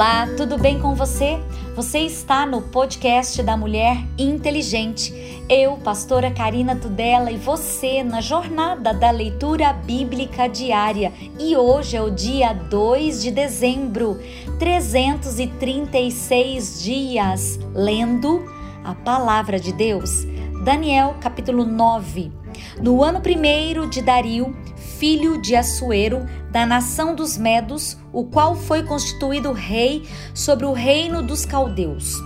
Olá, tudo bem com você? Você está no podcast da Mulher Inteligente. Eu, pastora Karina Tudela, e você na jornada da leitura bíblica diária. E hoje é o dia 2 de dezembro, 336 dias lendo a palavra de Deus. Daniel, capítulo 9. No ano primeiro de Dario, filho de Assuero, da nação dos Medos, o qual foi constituído rei sobre o reino dos caldeus.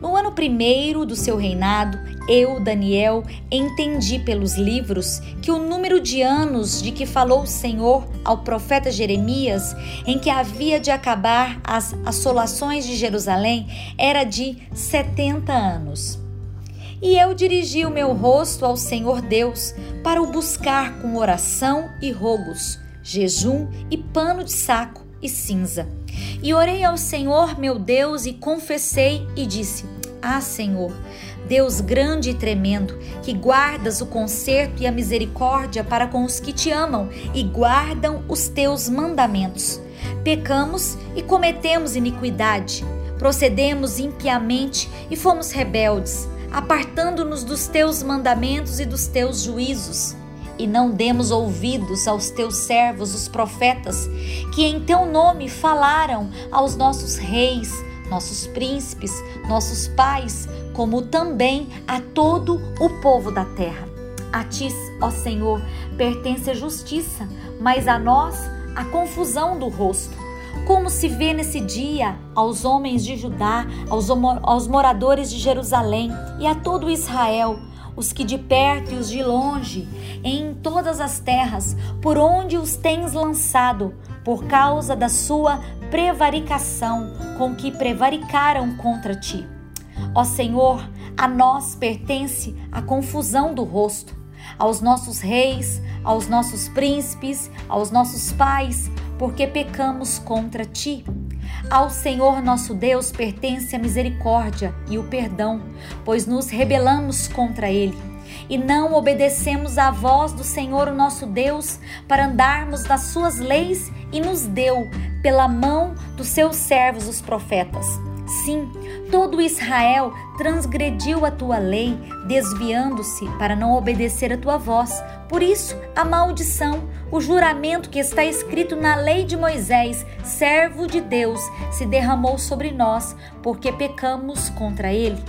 No ano primeiro do seu reinado, eu, Daniel, entendi pelos livros que o número de anos de que falou o Senhor ao profeta Jeremias, em que havia de acabar as assolações de Jerusalém, era de setenta anos. E eu dirigi o meu rosto ao Senhor Deus para o buscar com oração e rogos, jejum e pano de saco e cinza. E orei ao Senhor meu Deus e confessei e disse: Ah, Senhor, Deus grande e tremendo, que guardas o conserto e a misericórdia para com os que te amam e guardam os teus mandamentos. Pecamos e cometemos iniquidade, procedemos impiamente e fomos rebeldes apartando-nos dos teus mandamentos e dos teus juízos. E não demos ouvidos aos teus servos, os profetas, que em teu nome falaram aos nossos reis, nossos príncipes, nossos pais, como também a todo o povo da terra. A ti, ó Senhor, pertence a justiça, mas a nós a confusão do rosto como se vê nesse dia aos homens de Judá, aos, aos moradores de Jerusalém e a todo Israel, os que de perto e os de longe, em todas as terras, por onde os tens lançado, por causa da sua prevaricação, com que prevaricaram contra ti. Ó Senhor, a nós pertence a confusão do rosto, aos nossos reis, aos nossos príncipes, aos nossos pais, porque pecamos contra ti. Ao Senhor nosso Deus pertence a misericórdia e o perdão, pois nos rebelamos contra ele e não obedecemos à voz do Senhor o nosso Deus para andarmos das suas leis e nos deu pela mão dos seus servos os profetas. Sim, todo Israel transgrediu a tua lei, desviando-se para não obedecer a tua voz. Por isso, a maldição, o juramento que está escrito na lei de Moisés, servo de Deus, se derramou sobre nós, porque pecamos contra ele.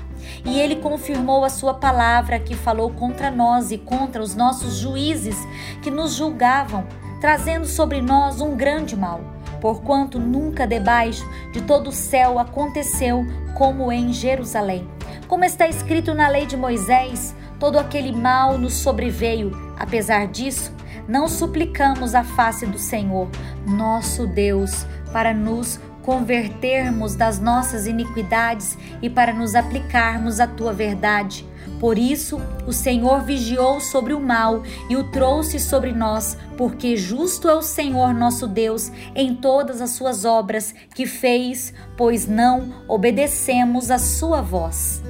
E ele confirmou a sua palavra que falou contra nós e contra os nossos juízes que nos julgavam, trazendo sobre nós um grande mal porquanto nunca debaixo de todo o céu aconteceu como em Jerusalém. Como está escrito na lei de Moisés, todo aquele mal nos sobreveio. Apesar disso, não suplicamos a face do Senhor, nosso Deus, para nos convertermos das nossas iniquidades e para nos aplicarmos à tua verdade. Por isso, o Senhor vigiou sobre o mal e o trouxe sobre nós, porque justo é o Senhor nosso Deus em todas as suas obras que fez, pois não obedecemos a sua voz.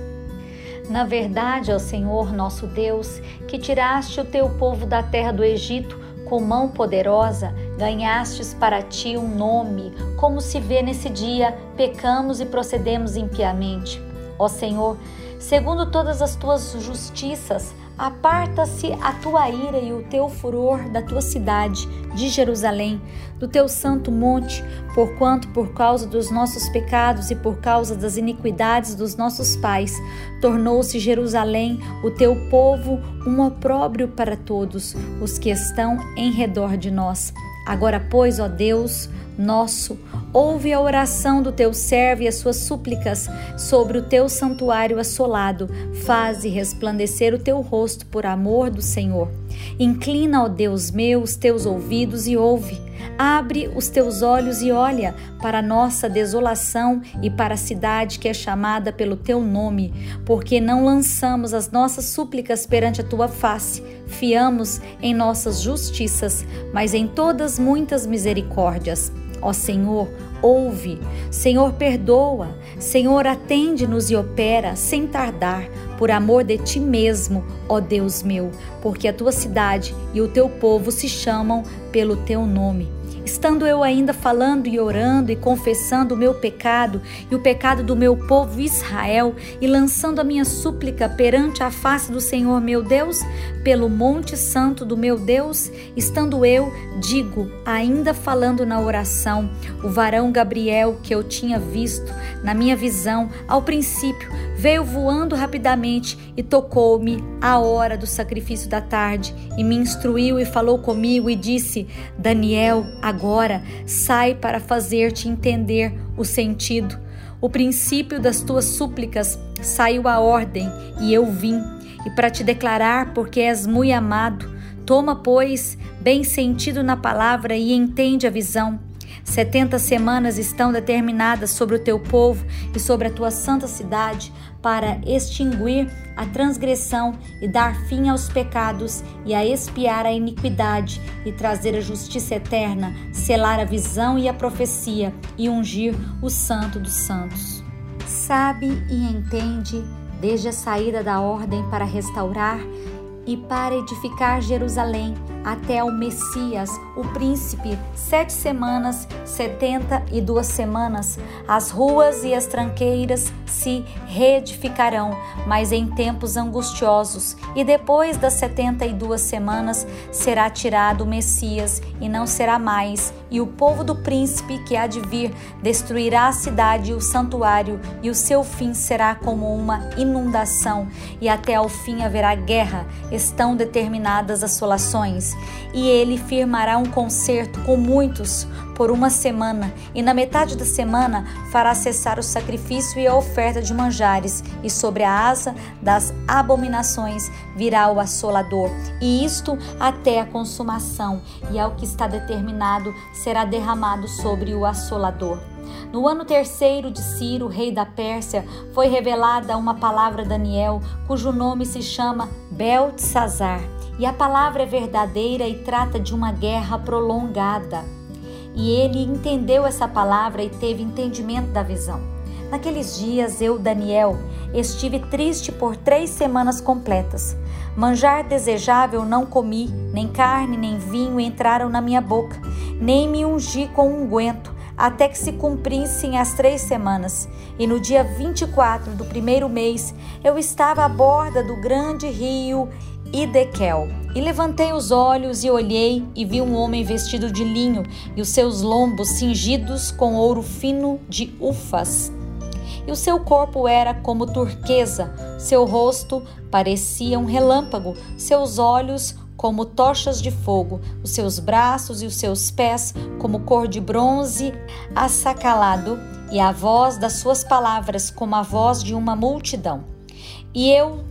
Na verdade, ó Senhor nosso Deus, que tiraste o teu povo da terra do Egito, com mão poderosa, ganhastes para ti um nome, como se vê nesse dia, pecamos e procedemos impiamente. Ó Senhor, segundo todas as tuas justiças, aparta-se a tua ira e o teu furor da tua cidade, de Jerusalém, do teu santo monte, porquanto por causa dos nossos pecados e por causa das iniquidades dos nossos pais, tornou-se Jerusalém, o teu povo, um opróbrio para todos os que estão em redor de nós. Agora, pois, ó Deus, nosso, ouve a oração do teu servo e as suas súplicas sobre o teu santuário assolado. Faze resplandecer o teu rosto por amor do Senhor. Inclina, ó Deus meu, os teus ouvidos e ouve. Abre os teus olhos e olha para a nossa desolação e para a cidade que é chamada pelo teu nome, porque não lançamos as nossas súplicas perante a tua face, fiamos em nossas justiças, mas em todas muitas misericórdias. Ó Senhor, ouve. Senhor, perdoa. Senhor, atende-nos e opera sem tardar, por amor de ti mesmo, ó Deus meu, porque a tua cidade e o teu povo se chamam pelo teu nome. Estando eu ainda falando e orando e confessando o meu pecado e o pecado do meu povo Israel e lançando a minha súplica perante a face do Senhor meu Deus, pelo monte santo do meu Deus, estando eu, digo, ainda falando na oração, o varão Gabriel que eu tinha visto na minha visão ao princípio veio voando rapidamente e tocou-me a hora do sacrifício da tarde e me instruiu e falou comigo e disse: Daniel, sai para fazer-te entender o sentido. O princípio das tuas súplicas saiu a ordem e eu vim, e para te declarar, porque és muito amado. Toma, pois, bem sentido na palavra e entende a visão. Setenta semanas estão determinadas sobre o teu povo e sobre a tua santa cidade para extinguir a transgressão e dar fim aos pecados e a expiar a iniquidade e trazer a justiça eterna, selar a visão e a profecia e ungir o santo dos santos. Sabe e entende desde a saída da ordem para restaurar e para edificar Jerusalém até o Messias, o príncipe, sete semanas, setenta e duas semanas, as ruas e as tranqueiras se reedificarão, mas em tempos angustiosos, e depois das setenta e duas semanas será tirado o Messias, e não será mais, e o povo do príncipe que há de vir destruirá a cidade e o santuário, e o seu fim será como uma inundação, e até ao fim haverá guerra, estão determinadas assolações e ele firmará um concerto com muitos por uma semana, e na metade da semana fará cessar o sacrifício e a oferta de manjares, e sobre a asa das abominações virá o assolador, e isto até a consumação, e ao que está determinado será derramado sobre o assolador. No ano terceiro de Ciro, rei da Pérsia, foi revelada uma palavra a Daniel, cujo nome se chama Beltesazar e a palavra é verdadeira e trata de uma guerra prolongada. E ele entendeu essa palavra e teve entendimento da visão. Naqueles dias, eu, Daniel, estive triste por três semanas completas. Manjar desejável não comi, nem carne nem vinho entraram na minha boca, nem me ungi com unguento, até que se cumprissem as três semanas. E no dia 24 do primeiro mês, eu estava à borda do grande rio Idekel. E levantei os olhos e olhei, e vi um homem vestido de linho, e os seus lombos cingidos com ouro fino de ufas. E o seu corpo era como turquesa, seu rosto parecia um relâmpago, seus olhos como tochas de fogo, os seus braços e os seus pés como cor de bronze assacalado, e a voz das suas palavras como a voz de uma multidão. E eu,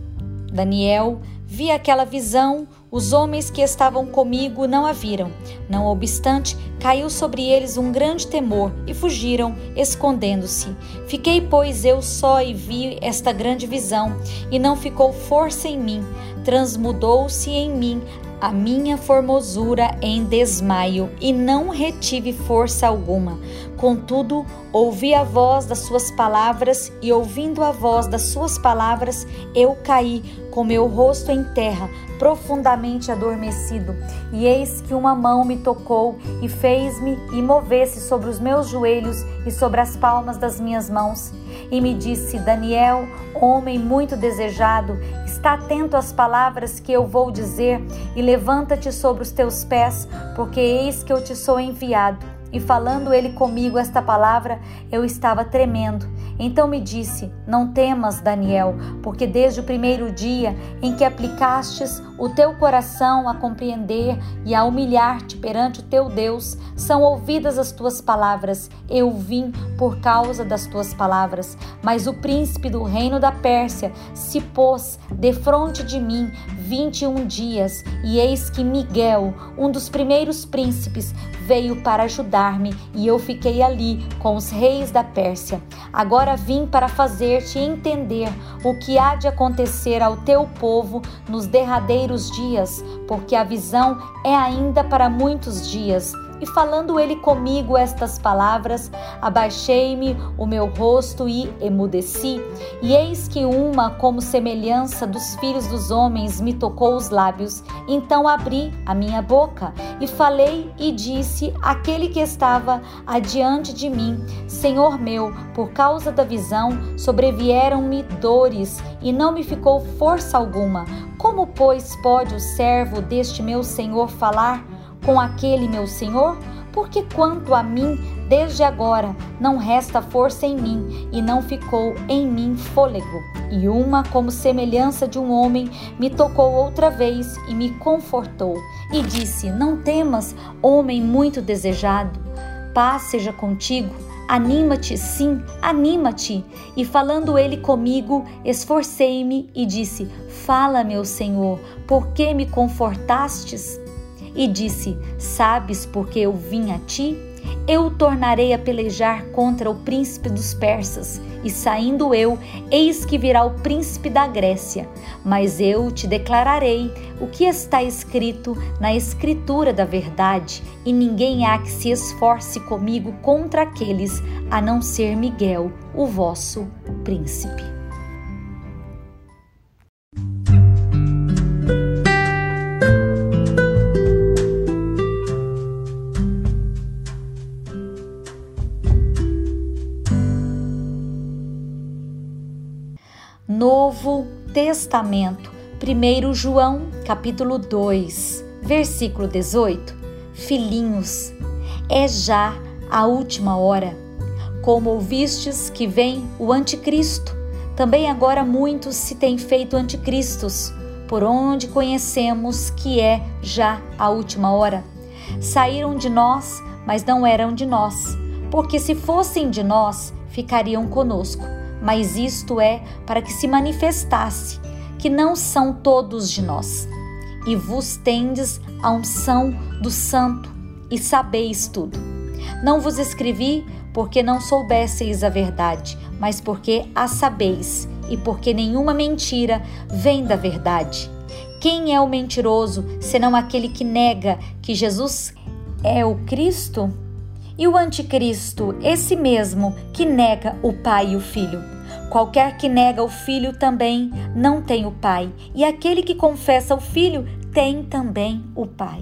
Daniel, Vi aquela visão, os homens que estavam comigo não a viram. Não obstante, caiu sobre eles um grande temor e fugiram, escondendo-se. Fiquei, pois, eu só e vi esta grande visão, e não ficou força em mim. Transmudou-se em mim a minha formosura em desmaio e não retive força alguma. Contudo, ouvi a voz das suas palavras e, ouvindo a voz das suas palavras, eu caí com meu rosto em terra, profundamente adormecido. E eis que uma mão me tocou e fez-me e movesse sobre os meus joelhos e sobre as palmas das minhas mãos. E me disse: Daniel, homem muito desejado, está atento às palavras que eu vou dizer e levanta-te sobre os teus pés, porque eis que eu te sou enviado. E falando ele comigo esta palavra, eu estava tremendo. Então me disse: Não temas, Daniel, porque desde o primeiro dia em que aplicastes o teu coração a compreender e a humilhar-te perante o teu Deus, são ouvidas as tuas palavras. Eu vim por causa das tuas palavras. Mas o príncipe do reino da Pérsia se pôs defronte de mim vinte e um dias, e eis que Miguel, um dos primeiros príncipes, veio para ajudar-me, e eu fiquei ali com os reis da Pérsia. Agora vim para fazer-te entender o que há de acontecer ao teu povo nos derradeiros dias, porque a visão é ainda para muitos dias. E falando ele comigo estas palavras, abaixei-me o meu rosto e emudeci. E eis que uma, como semelhança dos filhos dos homens, me tocou os lábios. Então abri a minha boca e falei e disse àquele que estava adiante de mim: Senhor meu, por causa da visão, sobrevieram-me dores e não me ficou força alguma. Como, pois, pode o servo deste meu senhor falar? Com aquele meu senhor? Porque quanto a mim, desde agora não resta força em mim e não ficou em mim fôlego. E uma, como semelhança de um homem, me tocou outra vez e me confortou. E disse: Não temas, homem muito desejado, paz seja contigo. Anima-te, sim, anima-te. E falando ele comigo, esforcei-me e disse: Fala, meu Senhor, por que me confortastes? E disse: Sabes por que eu vim a ti? Eu tornarei a pelejar contra o príncipe dos persas, e saindo eu, eis que virá o príncipe da Grécia. Mas eu te declararei o que está escrito na escritura da verdade, e ninguém há que se esforce comigo contra aqueles, a não ser Miguel, o vosso príncipe. Testamento, 1 João, capítulo 2, versículo 18. Filhinhos, é já a última hora. Como ouvistes que vem o anticristo, também agora muitos se têm feito anticristos, por onde conhecemos que é já a última hora. Saíram de nós, mas não eram de nós, porque se fossem de nós, ficariam conosco mas isto é para que se manifestasse que não são todos de nós. E vos tendes a unção do Santo e sabeis tudo. Não vos escrevi porque não soubesseis a verdade, mas porque a sabeis e porque nenhuma mentira vem da verdade. Quem é o mentiroso senão aquele que nega que Jesus é o Cristo? E o anticristo, esse mesmo que nega o Pai e o Filho. Qualquer que nega o Filho também não tem o Pai, e aquele que confessa o Filho tem também o Pai.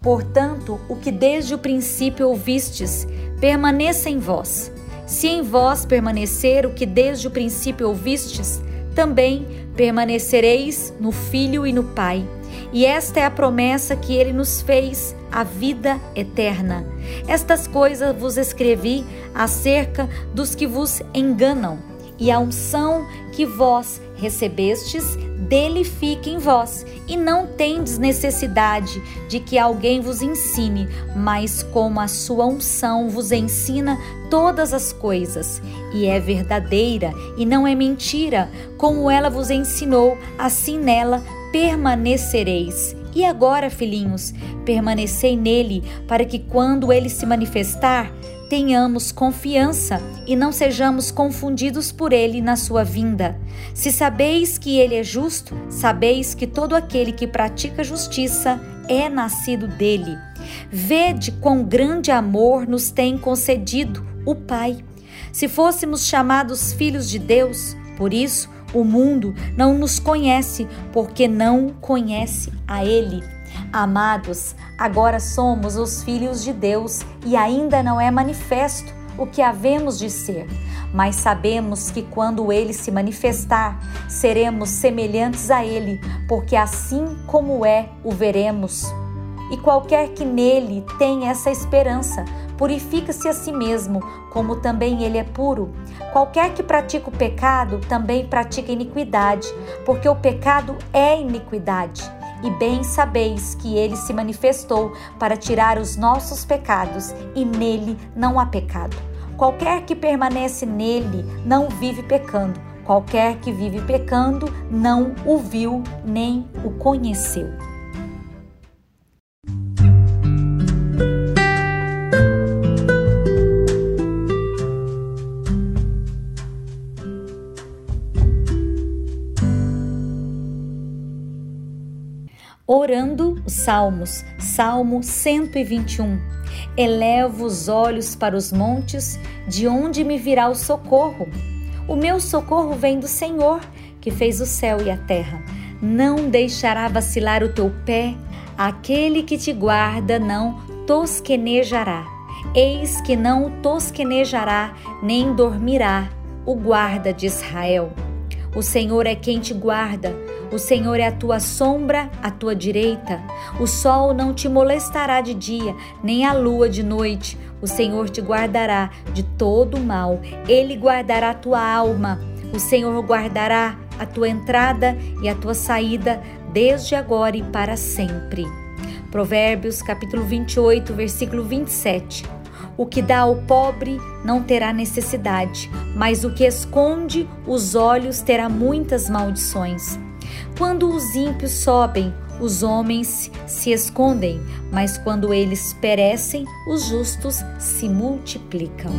Portanto, o que desde o princípio ouvistes, permaneça em vós. Se em vós permanecer o que desde o princípio ouvistes, também permanecereis no Filho e no Pai. E esta é a promessa que ele nos fez, a vida eterna. Estas coisas vos escrevi acerca dos que vos enganam, e a unção que vós recebestes dele fique em vós, e não tendes necessidade de que alguém vos ensine, mas como a sua unção vos ensina todas as coisas, e é verdadeira e não é mentira, como ela vos ensinou, assim nela permanecereis. E agora, filhinhos, permanecei nele, para que quando ele se manifestar, tenhamos confiança e não sejamos confundidos por ele na sua vinda. Se sabeis que ele é justo, sabeis que todo aquele que pratica justiça é nascido dele. Vede quão grande amor nos tem concedido o Pai. Se fôssemos chamados filhos de Deus, por isso o mundo não nos conhece, porque não conhece a Ele. Amados, agora somos os filhos de Deus e ainda não é manifesto o que havemos de ser, mas sabemos que quando ele se manifestar, seremos semelhantes a ele, porque assim como é, o veremos. E qualquer que nele tem essa esperança, purifica-se a si mesmo, como também ele é puro. Qualquer que pratica o pecado também pratica iniquidade, porque o pecado é iniquidade. E bem sabeis que ele se manifestou para tirar os nossos pecados, e nele não há pecado. Qualquer que permanece nele não vive pecando. Qualquer que vive pecando não o viu nem o conheceu. Salmos, Salmo 121. Elevo os olhos para os montes, de onde me virá o socorro? O meu socorro vem do Senhor, que fez o céu e a terra. Não deixará vacilar o teu pé, aquele que te guarda não tosquenejará. Eis que não tosquenejará, nem dormirá o guarda de Israel. O Senhor é quem te guarda o Senhor é a tua sombra à tua direita. O sol não te molestará de dia, nem a lua de noite. O Senhor te guardará de todo mal. Ele guardará a tua alma. O Senhor guardará a tua entrada e a tua saída desde agora e para sempre. Provérbios capítulo 28, versículo 27. O que dá ao pobre não terá necessidade, mas o que esconde os olhos terá muitas maldições. Quando os ímpios sobem, os homens se escondem, mas quando eles perecem, os justos se multiplicam.